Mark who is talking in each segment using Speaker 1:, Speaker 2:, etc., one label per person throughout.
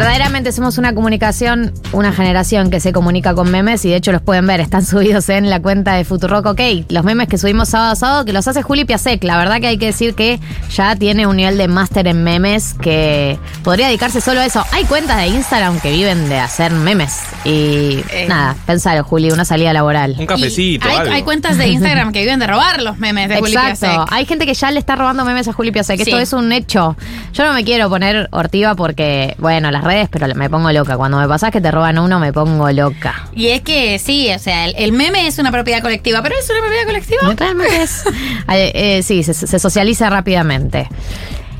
Speaker 1: Verdaderamente somos una comunicación, una generación que se comunica con memes y de hecho los pueden ver, están subidos en la cuenta de Futurock OK. Los memes que subimos sábado a sábado, que los hace Juli Piasek. La verdad que hay que decir que ya tiene un nivel de máster en memes que podría dedicarse solo a eso. Hay cuentas de Instagram que viven de hacer memes. Y
Speaker 2: Eh.
Speaker 1: nada, pensalo, Juli, una salida laboral.
Speaker 3: Un cafecito,
Speaker 2: hay,
Speaker 3: algo.
Speaker 2: hay cuentas de Instagram que viven de robar los memes de Juli
Speaker 1: Exacto.
Speaker 2: Piasek.
Speaker 1: Hay gente que ya le está robando memes a Juli Piasek. Esto
Speaker 2: Sí.
Speaker 1: es un hecho. Yo no me quiero poner hortiva porque, bueno, las redes, pero me pongo loca. Cuando me pasás que te roban uno, me pongo loca.
Speaker 2: Y es que sí, o sea, el, el meme es una propiedad colectiva, pero es una propiedad colectiva.
Speaker 1: Realmente es. Eh, eh, sí, se, se socializa rápidamente.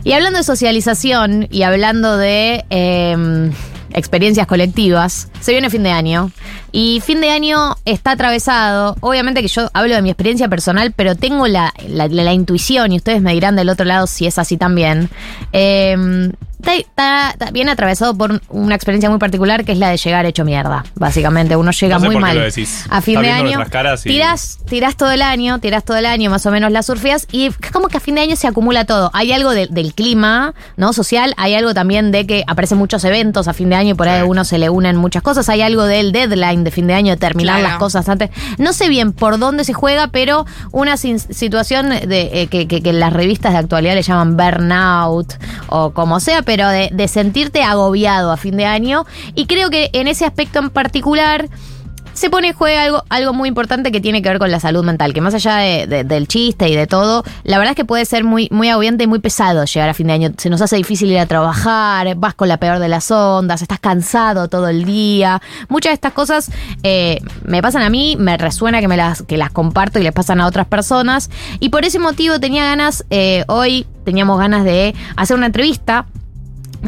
Speaker 1: Y hablando de socialización y hablando de eh, experiencias colectivas, se viene fin de año. Y fin de año está atravesado. Obviamente que yo hablo de mi experiencia personal, pero tengo la, la- la intuición, y ustedes me dirán del otro lado si es así también. Eh, está, está- está bien atravesado por una experiencia muy particular que es la de llegar hecho mierda. Básicamente, uno llega
Speaker 3: No sé
Speaker 1: muy
Speaker 3: por qué
Speaker 1: mal.
Speaker 3: lo decís.
Speaker 1: A fin
Speaker 3: Está
Speaker 1: de año.
Speaker 3: caras y-
Speaker 1: Tirás tirás todo el año, tirás todo el año más o menos las surfeas y es como que a fin de año se acumula todo. Hay algo de- del clima, ¿no? Social, hay algo también de que aparecen muchos eventos a fin de año y por ahí a
Speaker 3: Sí.
Speaker 1: uno se le unen muchas cosas. Hay algo del deadline de fin de año, de terminar
Speaker 2: Claro.
Speaker 1: las cosas antes. No sé bien por dónde se juega, pero una sin- situación de eh, que, que- que las revistas de actualidad le llaman burnout o como sea, pero de, sentirte agobiado a fin de año. Y creo que en ese aspecto en particular se pone en juego algo, algo muy importante que tiene que ver con la salud mental, que más allá de- de- del chiste y de todo, la verdad es que puede ser muy, muy agobiante y muy pesado llegar a fin de año. Se nos hace difícil ir a trabajar, vas con la peor de las ondas, estás cansado todo el día. Muchas de estas cosas eh, me pasan a mí, me resuena que, me las, que las comparto y les pasan a otras personas. Y por ese motivo tenía ganas, eh, hoy teníamos ganas de hacer una entrevista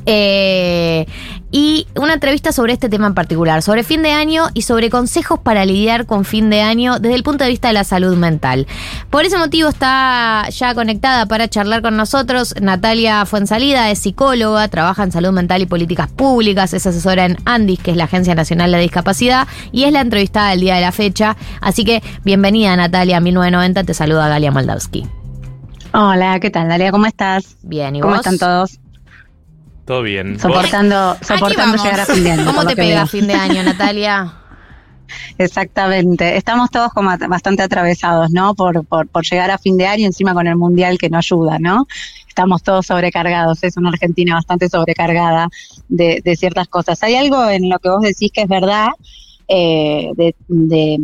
Speaker 1: eh, y una entrevista sobre este tema en particular, sobre fin de año y sobre consejos para lidiar con fin de año desde el punto de vista de la salud mental. Por ese motivo está ya conectada para charlar con nosotros Natalia Fuensalida, es psicóloga, trabaja en salud mental y políticas públicas, es asesora en ANDIS, que es la Agencia Nacional de Discapacidad, y es la entrevistada del día de la fecha. Así que bienvenida Natalia, 1990, te saluda Galia Moldavsky.
Speaker 4: Hola, ¿qué tal, Dalia? ¿Cómo estás?
Speaker 1: Bien, ¿y
Speaker 4: ¿Cómo
Speaker 1: vos?
Speaker 4: están todos?
Speaker 3: Todo bien.
Speaker 4: Soportando, soportando llegar a fin de año.
Speaker 1: ¿Cómo te pega
Speaker 4: veo.
Speaker 1: fin de año, Natalia?
Speaker 4: Exactamente. Estamos todos como bastante atravesados, ¿no? Por, por, por llegar a fin de año, encima con el mundial que no ayuda, ¿no? Estamos todos sobrecargados. Es una Argentina bastante sobrecargada de, de ciertas cosas. Hay algo en lo que vos decís que es verdad. eh, de, de,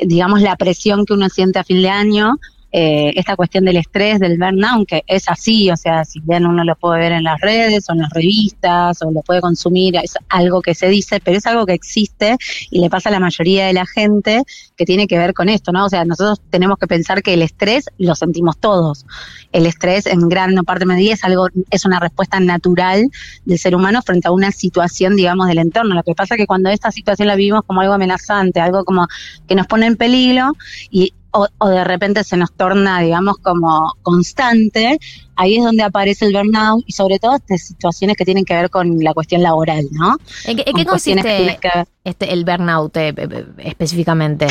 Speaker 4: digamos, la presión que uno siente a fin de año, eh, esta cuestión del estrés, del burnout, que es así, o sea, si bien uno lo puede ver en las redes o en las revistas o lo puede consumir, es algo que se dice, pero es algo que existe y le pasa a la mayoría de la gente que tiene que ver con esto, ¿no? O sea, nosotros tenemos que pensar que el estrés lo sentimos todos. El estrés en gran parte medida es algo, es una respuesta natural del ser humano frente a una situación, digamos, del entorno. Lo que pasa es que cuando esta situación la vivimos como algo amenazante, algo como que nos pone en peligro y o, o de repente se nos torna, digamos, como constante, ahí es donde aparece el burnout y sobre todo estas situaciones que tienen que ver con la cuestión laboral, ¿no?
Speaker 1: ¿En qué, en
Speaker 4: Con
Speaker 1: qué
Speaker 4: cuestiones que
Speaker 1: consiste
Speaker 4: que
Speaker 1: este, el burnout eh, eh, específicamente?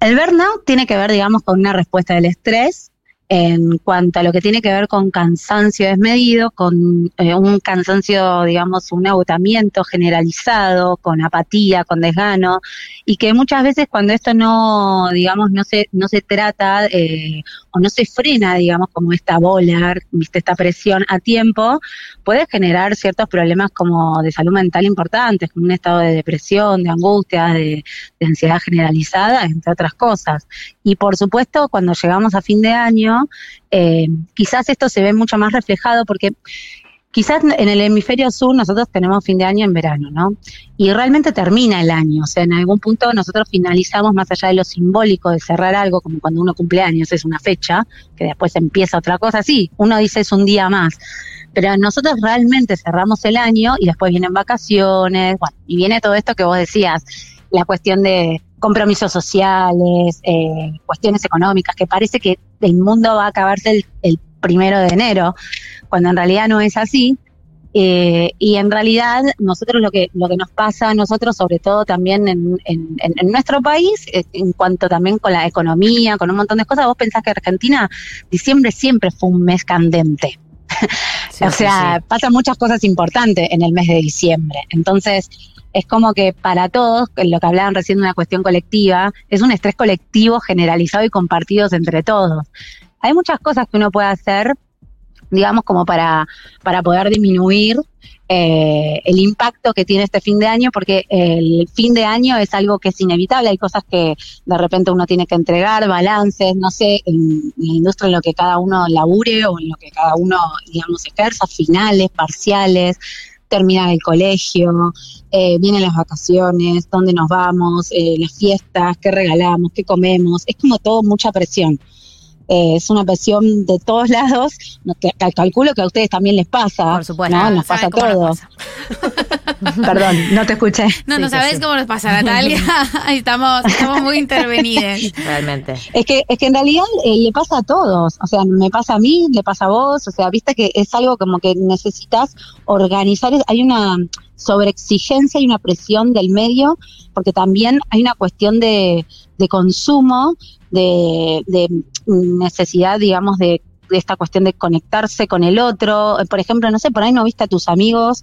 Speaker 4: El burnout tiene que ver, digamos, con una respuesta del estrés en cuanto a lo que tiene que ver con cansancio desmedido, con eh, un cansancio, digamos, un agotamiento generalizado, con apatía, con desgano, y que muchas veces cuando esto no, digamos, no se, no se trata eh, o no se frena, digamos, como esta bola, viste, esta presión a tiempo, puede generar ciertos problemas como de salud mental importantes, como un estado de depresión, de angustia, de, de ansiedad generalizada, entre otras cosas. Y por supuesto, cuando llegamos a fin de año, eh, quizás esto se ve mucho más reflejado porque quizás en el hemisferio sur nosotros tenemos fin de año en verano, ¿no? Y realmente termina el año, o sea, en algún punto nosotros finalizamos más allá de lo simbólico de cerrar algo, como cuando uno cumple años, es una fecha, que después empieza otra cosa, sí, uno dice es un día más, pero nosotros realmente cerramos el año y después vienen vacaciones, bueno, y viene todo esto que vos decías, la cuestión de compromisos sociales, eh, cuestiones económicas, que parece que el mundo va a acabarse el, el primero de enero, cuando en realidad no es así. Eh, y en realidad nosotros lo que lo que nos pasa a nosotros sobre todo también en, en, nuestro país en cuanto también con la economía con un montón de cosas vos pensás que Argentina diciembre siempre fue un mes candente
Speaker 1: Sí,
Speaker 4: o
Speaker 1: sí,
Speaker 4: sea,
Speaker 1: sí.
Speaker 4: pasan muchas cosas importantes en el mes de diciembre. Entonces, es como que para todos, en lo que hablaban recién de una cuestión colectiva, es un estrés colectivo generalizado y compartido entre todos. Hay muchas cosas que uno puede hacer, digamos, como para, para poder disminuir eh, el impacto que tiene este fin de año, porque el fin de año es algo que es inevitable, hay cosas que de repente uno tiene que entregar, balances, no sé, en la industria en lo que cada uno labure o en lo que cada uno, digamos, ejerza, finales, parciales, terminar el colegio, eh, vienen las vacaciones, dónde nos vamos, eh, las fiestas, qué regalamos, qué comemos, es como todo mucha presión. Eh, es una presión de todos lados, no, que- cal- calculo que a ustedes también les pasa,
Speaker 1: Por supuesto.
Speaker 4: ¿no? Nos
Speaker 2: ¿Saben
Speaker 4: pasa a todos. Perdón, no te escuché.
Speaker 2: No,
Speaker 1: Sí,
Speaker 2: no sabes
Speaker 1: sí.
Speaker 2: cómo nos pasa, Natalia. estamos, estamos muy intervenidas.
Speaker 1: Realmente.
Speaker 4: Es que, es que en realidad eh, le pasa a todos, o sea, me pasa a mí, le pasa a vos, o sea, viste que es algo como que necesitas organizar, hay una sobreexigencia y una presión del medio, porque también hay una cuestión de, de consumo, de, de necesidad, digamos, de, de esta cuestión de conectarse con el otro. Por ejemplo, no sé, por ahí no viste a tus amigos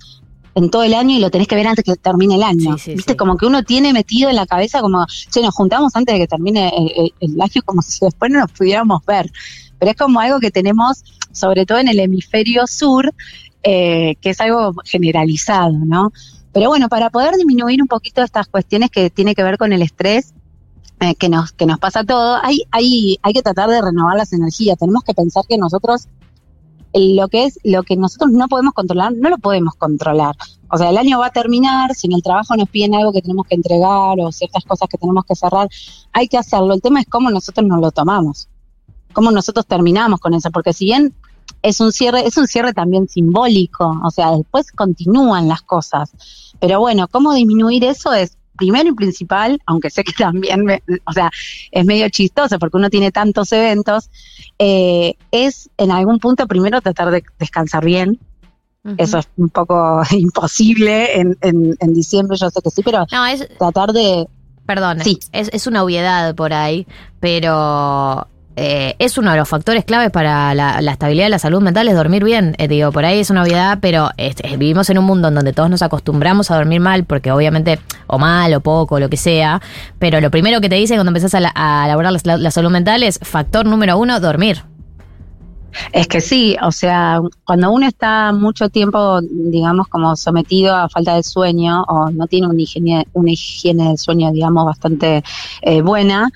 Speaker 4: en todo el año y lo tenés que ver antes que termine el año.
Speaker 1: Sí, sí,
Speaker 4: Viste,
Speaker 1: sí.
Speaker 4: como que uno tiene metido en la cabeza como, che, nos juntamos antes de que termine el, el- año como si después no nos pudiéramos ver. Pero es como algo que tenemos, sobre todo en el hemisferio sur, eh, que es algo generalizado, ¿no? Pero bueno, para poder disminuir un poquito estas cuestiones que tiene que ver con el estrés, eh, que nos que nos pasa todo, hay, hay, hay que tratar de renovar las energías. Tenemos que pensar que nosotros lo que es lo que nosotros no podemos controlar, no lo podemos controlar. O sea, el año va a terminar, si en el trabajo nos piden algo que tenemos que entregar o ciertas cosas que tenemos que cerrar, hay que hacerlo. El tema es cómo nosotros nos lo tomamos, cómo nosotros terminamos con eso, porque si bien es un cierre, es un cierre también simbólico, o sea, después continúan las cosas. Pero bueno, cómo disminuir eso es primero y principal, aunque sé que también, me- o sea, es medio chistoso porque uno tiene tantos eventos, eh, es en algún punto primero tratar de descansar bien. Eso es un poco imposible en, en, en diciembre, yo sé que sí, pero
Speaker 1: No, es,
Speaker 4: tratar de...
Speaker 1: perdón,
Speaker 4: Sí.
Speaker 1: es, es una obviedad por ahí, pero eh, es uno de los factores claves para la, estabilidad de la salud mental, es dormir bien. Eh, digo, por ahí es una obviedad, pero vivimos en un mundo en donde todos nos acostumbramos a dormir mal, porque obviamente, o mal, o poco, lo que sea, pero lo primero que te dicen cuando empezás a, la- a elaborar la, la salud mental es factor número uno, dormir.
Speaker 4: Es que sí, o sea, cuando uno está mucho tiempo, digamos, como sometido a falta de sueño o no tiene una higiene, una higiene del sueño, digamos, bastante eh, buena,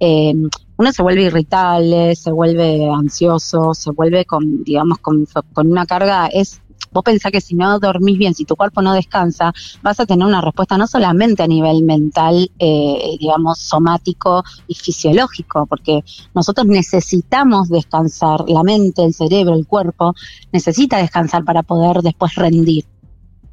Speaker 4: eh, uno se vuelve irritable, se vuelve ansioso, se vuelve con, digamos, con, una carga, es, vos pensás que si no dormís bien, si tu cuerpo no descansa, vas a tener una respuesta no solamente a nivel mental, eh, digamos, somático y fisiológico, porque nosotros necesitamos descansar, la mente, el cerebro, el cuerpo, necesita descansar para poder después rendir.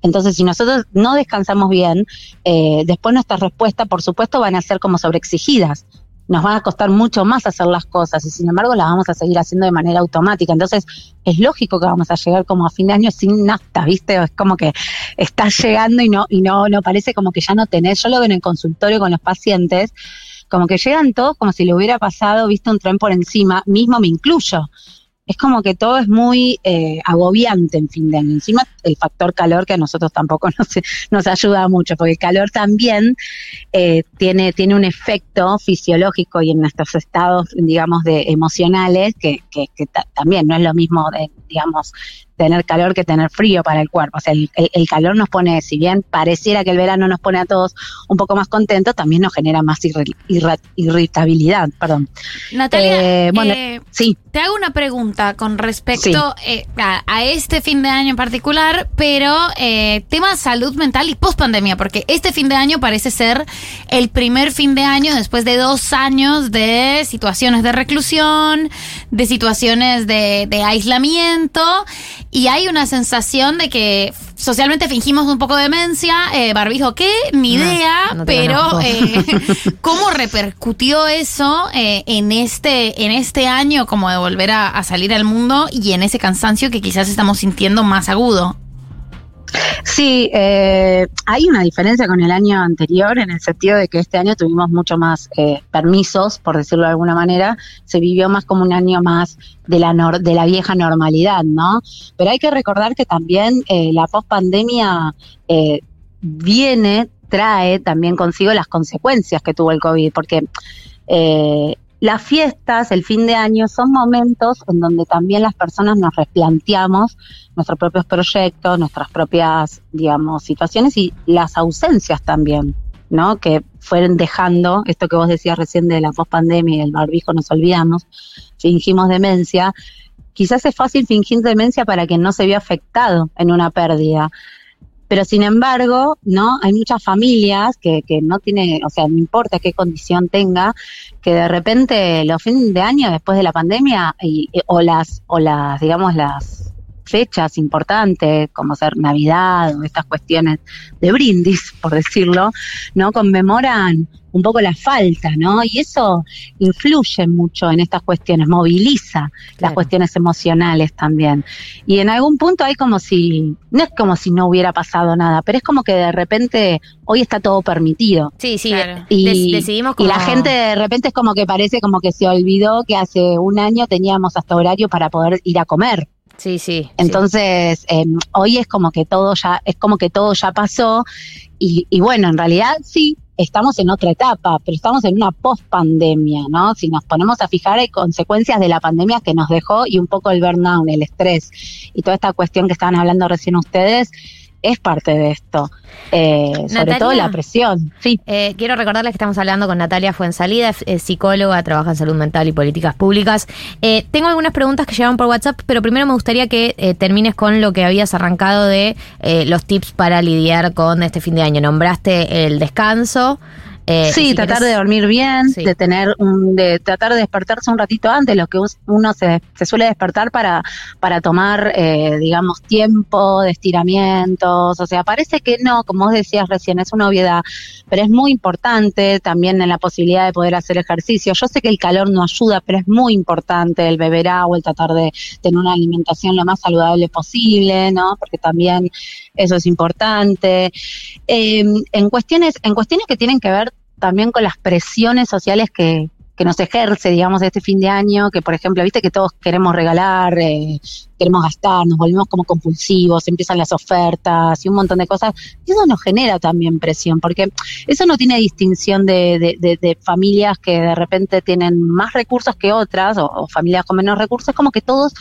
Speaker 4: Entonces, si nosotros no descansamos bien, eh, después nuestras respuestas, por supuesto, van a ser como sobreexigidas. Nos van a costar mucho más hacer las cosas y sin embargo las vamos a seguir haciendo de manera automática. Entonces, es lógico que vamos a llegar como a fin de año sin nafta, ¿viste? Es como que estás llegando y no, y no, no parece como que ya no tenés. Yo lo veo en el consultorio con los pacientes, como que llegan todos como si le hubiera pasado, viste, un tren por encima, mismo me incluyo. Es como que todo es muy eh, agobiante en fin de año. Encima el factor calor que a nosotros tampoco nos, nos ayuda mucho, porque el calor también eh, tiene, tiene un efecto fisiológico y en nuestros estados, digamos, de emocionales, que, que, que ta- también no es lo mismo, de, digamos, tener calor que tener frío para el cuerpo. O sea, el, calor nos pone, si bien pareciera que el verano nos pone a todos un poco más contentos, también nos genera más irri- irritabilidad. Perdón.
Speaker 2: Natalia,
Speaker 4: Eh, bueno,
Speaker 2: eh,
Speaker 4: Sí,
Speaker 2: te hago una pregunta con respecto eh, a, a este fin de año en particular, pero eh, tema salud mental y post pandemia, porque este fin de año parece ser el primer fin de año después de dos años de situaciones de reclusión, de situaciones de, de aislamiento, y hay una sensación de que socialmente fingimos un poco de demencia, eh, barbijo, ¿qué? Ni idea,
Speaker 1: no
Speaker 2: pero eh, ¿cómo repercutió eso eh, en este en este año como de volver a, a salir al mundo y en ese cansancio que quizás estamos sintiendo más agudo?
Speaker 4: Sí, eh, hay una diferencia con el año anterior en el sentido de que este año tuvimos mucho más eh, permisos, por decirlo de alguna manera, se vivió más como un año más de la, de la vieja normalidad, ¿no? Pero hay que recordar que también eh, la pospandemia eh, viene, trae también consigo las consecuencias que tuvo el COVID, porque eh, las fiestas, el fin de año, son momentos en donde también las personas nos replanteamos nuestros propios proyectos, nuestras propias, digamos, situaciones y las ausencias también, ¿no? Que fueron dejando, esto que vos decías recién de la pospandemia y el barbijo, nos olvidamos, fingimos demencia. Quizás es fácil fingir demencia para quien no se vio afectado en una pérdida. Pero sin embargo, ¿no? Hay muchas familias que, que no tiene, o sea, no importa qué condición tenga, que de repente los fines de año después de la pandemia y, o las, o las, digamos, las fechas importantes, como ser Navidad o estas cuestiones de brindis, por decirlo, ¿no? Conmemoran un poco la falta, ¿no? Y eso influye mucho en estas cuestiones, moviliza las cuestiones emocionales también. Y en algún punto hay como si, no es como si no hubiera pasado nada, pero es como que de repente hoy está todo permitido.
Speaker 1: Sí, sí,
Speaker 4: y, decidimos y la gente de repente es como que parece como que se olvidó que hace un año teníamos hasta horario para poder ir a comer.
Speaker 1: Sí, sí.
Speaker 4: Entonces, Eh, hoy es como que todo ya, es como que todo ya pasó. Y, y, bueno, en realidad sí, estamos en otra etapa, pero estamos en una post-pandemia, ¿no? Si nos ponemos a fijar, hay consecuencias de la pandemia que nos dejó y un poco el burnout, el estrés y toda esta cuestión que estaban hablando recién ustedes es parte de esto, eh, sobre todo la presión. Sí.
Speaker 1: Eh, quiero recordarles que estamos hablando con Natalia Fuensalida, es psicóloga, trabaja en salud mental y políticas públicas. Eh, tengo algunas preguntas que llegaron por WhatsApp, pero primero me gustaría que eh, termines con lo que habías arrancado de eh, los tips para lidiar con este fin de año. Nombraste el descanso.
Speaker 4: Eh, sí, si tratar querés... de dormir bien, sí. de tener un, de tratar de despertarse un ratito antes, lo que uno se, se suele despertar para, para tomar, eh, digamos, tiempo de estiramientos. O sea, parece que no, como vos decías recién, es una obviedad, pero es muy importante también en la posibilidad de poder hacer ejercicio. Yo sé que el calor no ayuda, pero es muy importante el beber agua, el tratar de tener una alimentación lo más saludable posible, ¿no? Porque también eso es importante. Eh, en cuestiones, en cuestiones que tienen que ver también con las presiones sociales que, que nos ejerce, digamos, este fin de año, que por ejemplo, viste que todos queremos regalar, eh, queremos gastar, nos volvemos como compulsivos, empiezan las ofertas y un montón de cosas, y eso nos genera también presión, porque eso no tiene distinción de, de, familias que de repente tienen más recursos que otras, o, familias con menos recursos, como que todos,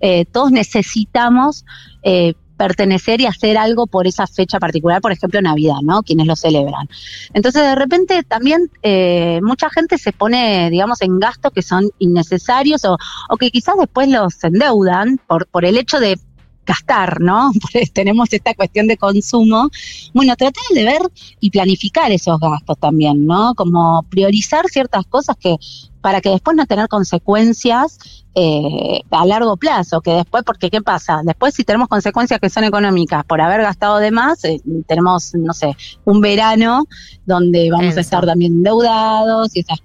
Speaker 4: eh, todos necesitamos eh, pertenecer y hacer algo por esa fecha particular, por ejemplo Navidad, ¿no? Quienes lo celebran. Entonces de repente también eh, mucha gente se pone, digamos, en gastos que son innecesarios o, que quizás después los endeudan por, por el hecho de gastar, ¿no? Tenemos esta cuestión de consumo. Bueno, tratar de ver y planificar esos gastos también, ¿no? Como priorizar ciertas cosas que para que después no tener consecuencias eh, a largo plazo, que después, porque ¿qué pasa? Después si tenemos consecuencias que son económicas por haber gastado de más, eh, tenemos, no sé, un verano donde vamos Eso. a estar también endeudados y esas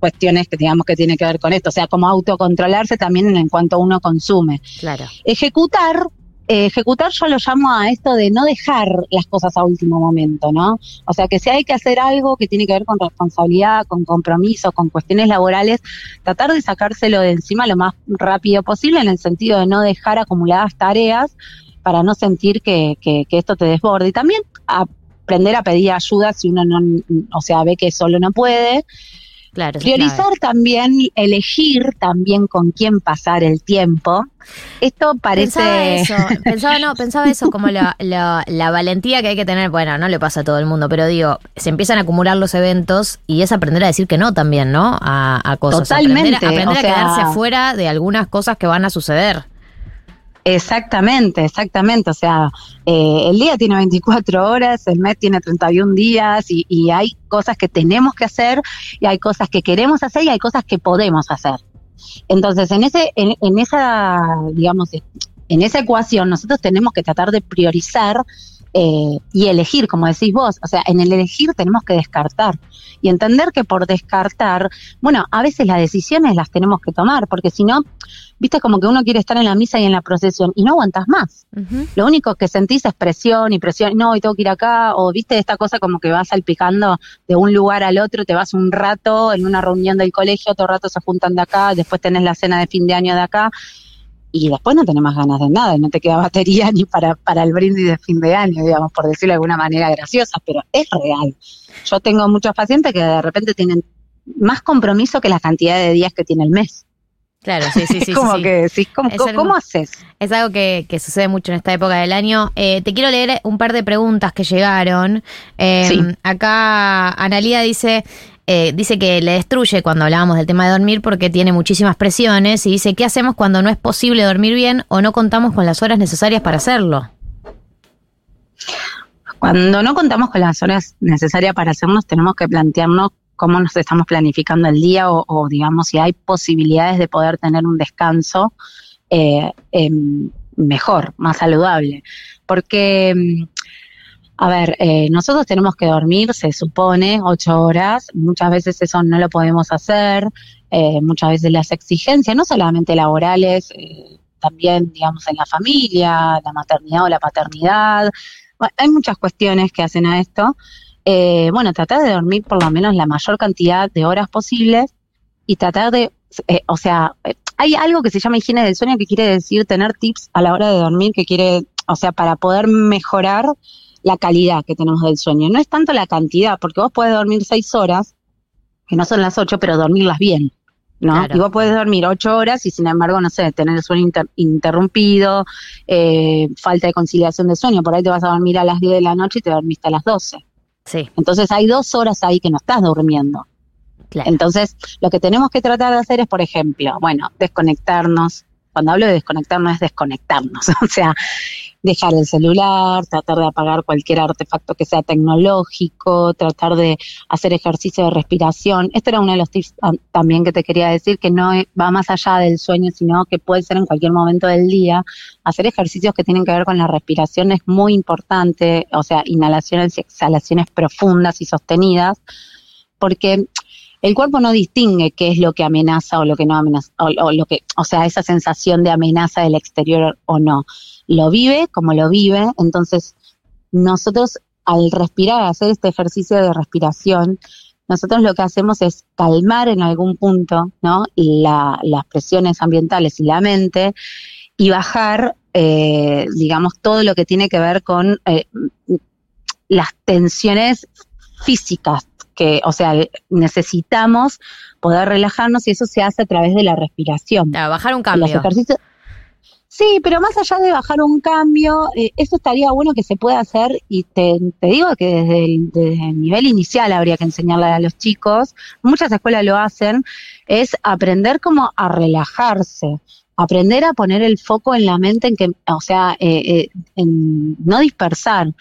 Speaker 4: cuestiones que digamos que tiene que ver con esto, o sea, como autocontrolarse también en cuanto uno consume.
Speaker 1: Claro.
Speaker 4: Ejecutar eh, ejecutar yo lo llamo a esto de no dejar las cosas a último momento, ¿no? O sea, que si hay que hacer algo que tiene que ver con responsabilidad, con compromiso, con cuestiones laborales, tratar de sacárselo de encima lo más rápido posible en el sentido de no dejar acumuladas tareas para no sentir que, que, que esto te desborde. Y también aprender a pedir ayuda si uno no, o sea, ve que solo no puede.
Speaker 1: Claro,
Speaker 4: Priorizar también, elegir también con quién pasar el tiempo. Esto parece.
Speaker 1: Pensaba eso, pensaba, no, pensaba eso como la, la, la, valentía que hay que tener. Bueno, no le pasa a todo el mundo, pero digo, se empiezan a acumular los eventos y es aprender a decir que no también, ¿no? A, a cosas.
Speaker 4: Totalmente.
Speaker 1: Aprender, aprender
Speaker 4: o
Speaker 1: a quedarse afuera de algunas cosas que van a suceder.
Speaker 4: Exactamente, exactamente. O sea, eh, el día tiene 24 horas, el mes tiene 31 días y, y, hay cosas que tenemos que hacer y hay cosas que queremos hacer y hay cosas que podemos hacer. Entonces, en ese, en, en esa, digamos, en esa ecuación nosotros tenemos que tratar de priorizar eh, y elegir, como decís vos. O sea, en el elegir tenemos que descartar y entender que por descartar, bueno, a veces las decisiones las tenemos que tomar, porque si no, viste como que uno quiere estar en la misa y en la procesión y no aguantas más. Lo único que sentís es presión y presión, no, y tengo que ir acá, o viste esta cosa como que vas salpicando de un lugar al otro, te vas un rato en una reunión del colegio, otro rato se juntan de acá, después tenés la cena de fin de año de acá y después no tenés más ganas de nada y no te queda batería ni para, para el brindis de fin de año, digamos, por decirlo de alguna manera graciosa, pero es real. Yo tengo muchos pacientes que de repente tienen más compromiso que la cantidad de días que tiene el mes.
Speaker 1: Claro, sí, sí, sí.
Speaker 4: como que sí, ¿cómo, ¿cómo haces?
Speaker 1: Es algo que, que, sucede mucho en esta época del año. Eh, te quiero leer un par de preguntas que llegaron. Eh, acá Analía dice, eh, dice que le destruye cuando hablábamos del tema de dormir porque tiene muchísimas presiones y dice, ¿qué hacemos cuando no es posible dormir bien o no contamos con las horas necesarias para hacerlo?
Speaker 4: Cuando no contamos con las horas necesarias para hacernos, tenemos que plantearnos cómo nos estamos planificando el día o, digamos, si hay posibilidades de poder tener un descanso eh, em, mejor, más saludable. Porque mm, a ver, eh, nosotros tenemos que dormir, se supone, ocho horas. Muchas veces eso no lo podemos hacer. Eh, muchas veces las exigencias, no solamente laborales, eh, también, digamos, en la familia, la maternidad o la paternidad. hay muchas cuestiones que hacen a esto. bueno, tratar de dormir por lo menos la mayor cantidad de horas posibles y tratar de, o sea, hay algo que se llama higiene del sueño que quiere decir tener tips a la hora de dormir, que quiere, o sea, para poder mejorar la calidad que tenemos del sueño. No es tanto la cantidad, porque vos podés dormir seis horas, que no son las ocho, pero dormirlas bien. ¿no? Y vos podés dormir ocho horas y sin embargo, no sé, tener el sueño interrumpido, eh, falta de conciliación de sueño. Por ahí te vas a dormir a las 10 de la noche y te dormiste a las 12.
Speaker 1: Sí.
Speaker 4: Entonces hay dos horas ahí que no estás durmiendo. Entonces, lo que tenemos que tratar de hacer es, por ejemplo, bueno, desconectarnos. Cuando hablo de desconectarnos es desconectarnos. o sea, dejar el celular, tratar de apagar cualquier artefacto que sea tecnológico, tratar de hacer ejercicio de respiración. Esto era uno de los tips también que te quería decir, que no va más allá del sueño, sino que puede ser en cualquier momento del día. Hacer ejercicios que tienen que ver con la respiración es muy importante, o sea, inhalaciones y exhalaciones profundas y sostenidas, porque el cuerpo no distingue qué es lo que amenaza o lo que no amenaza, o, lo que, o sea, esa sensación de amenaza del exterior o no. Lo vive como lo vive, entonces nosotros al respirar, hacer este ejercicio de respiración, nosotros lo que hacemos es calmar en algún punto, ¿no? La, las presiones ambientales y la mente y bajar, eh, digamos, todo lo que tiene que ver con eh, las tensiones físicas que, o sea, necesitamos poder relajarnos y eso se hace a través de la respiración.
Speaker 1: bajar un cambio.
Speaker 4: Sí, pero más allá de bajar un cambio, eh, eso estaría bueno que se pueda hacer y te, digo que desde el, desde el, nivel inicial habría que enseñarle a los chicos, muchas escuelas lo hacen, es aprender como a relajarse, aprender a poner el foco en la mente en que, o sea, eh, eh, en no dispersar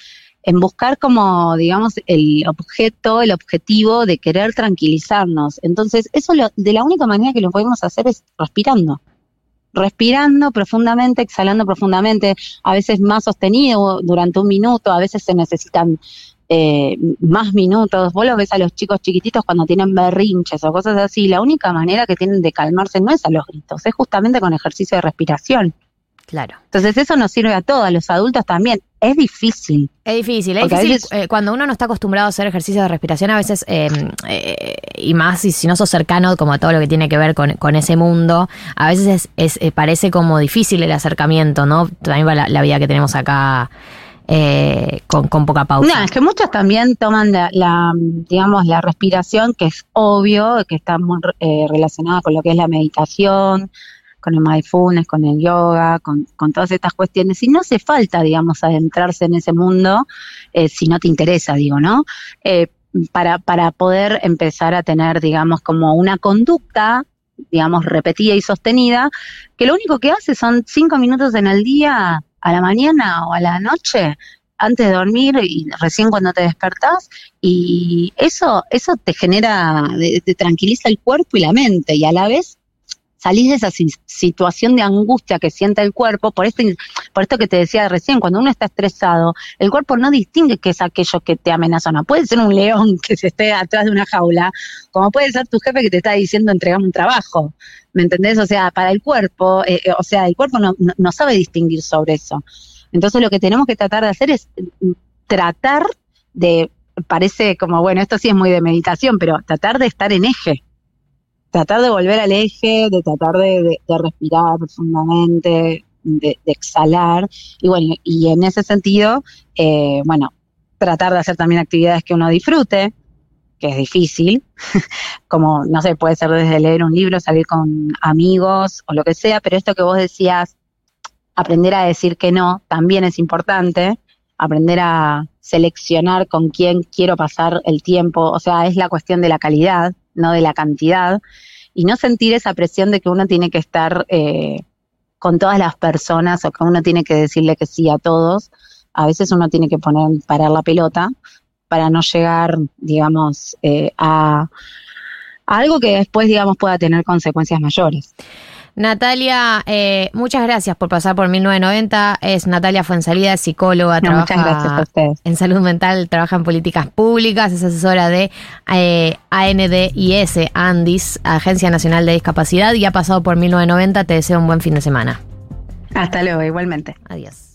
Speaker 4: en buscar como, digamos, el objeto, el objetivo de querer tranquilizarnos. Entonces, eso de la única manera que lo podemos hacer es respirando. Respirando profundamente, exhalando profundamente, a veces más sostenido durante un minuto, a veces se necesitan eh, más minutos. Vos lo ves a los chicos chiquititos cuando tienen berrinches o cosas así. La única manera que tienen de calmarse no es a los gritos, es justamente con ejercicio de respiración.
Speaker 1: Claro.
Speaker 4: Entonces eso nos sirve a todos, a los adultos también. Es difícil.
Speaker 1: Es difícil, es difícil. Eh, cuando uno no está acostumbrado a hacer ejercicio de respiración, a veces, em, eh, y más si, si no sos cercano como a todo lo que tiene que ver con, ese mundo, a veces es, eh, parece como difícil el acercamiento, ¿no? También va la, vida que tenemos acá. con, con, poca pausa.
Speaker 4: No, es que muchos también toman la, digamos, la respiración, que es obvio, que está muy relacionada con lo que es la meditación, con el mindfulness, con el yoga, con, todas estas cuestiones. Y no hace falta, digamos, adentrarse en ese mundo eh, si no te interesa, digo, ¿no? Eh, para, para poder empezar a tener, digamos, como una conducta digamos, repetida y sostenida, que lo único que hace son cinco minutos en el día, a la mañana o a la noche, antes de dormir y recién cuando te despertás, y eso, eso te genera, te tranquiliza el cuerpo y la mente, y a la vez salís de esa situación de angustia que siente el cuerpo, por, este, por esto que te decía recién, cuando uno está estresado, el cuerpo no distingue qué es aquello que te amenaza no. Puede ser un león que se esté atrás de una jaula, como puede ser tu jefe que te está diciendo entregame un trabajo. ¿Me entendés? O sea, para el cuerpo, eh, eh, o sea, el cuerpo no, no sabe distinguir sobre eso. Entonces lo que tenemos que tratar de hacer es mm, tratar de, parece como, bueno, esto sí es muy de meditación, pero tratar de estar en eje tratar de volver al eje, de tratar de, respirar profundamente, de, exhalar. Y bueno, y en ese sentido, eh, bueno, tratar de hacer también actividades que uno disfrute, que es difícil, como, no sé, puede ser desde leer un libro, salir con amigos o lo que sea, pero esto que vos decías, aprender a decir que no, también es importante, aprender a seleccionar con quién quiero pasar el tiempo, o sea, es la cuestión de la calidad, no de la cantidad, y no sentir esa presión de que uno tiene que estar eh, con todas las personas o que uno tiene que decirle que sí a todos. A veces uno tiene que poner, parar la pelota para no llegar, digamos, eh, a, a algo que después, digamos, pueda tener consecuencias mayores.
Speaker 1: Natalia, eh, muchas gracias por pasar por 1990. Es Natalia Fuensalida, psicóloga, trabaja
Speaker 4: muchas gracias a ustedes.
Speaker 1: en salud mental, trabaja en políticas públicas, es asesora de eh, ANDIS, ANDIS, Agencia Nacional de Discapacidad, y ha pasado por 1990. Te deseo un buen fin de semana.
Speaker 4: Hasta luego, igualmente.
Speaker 1: Adiós.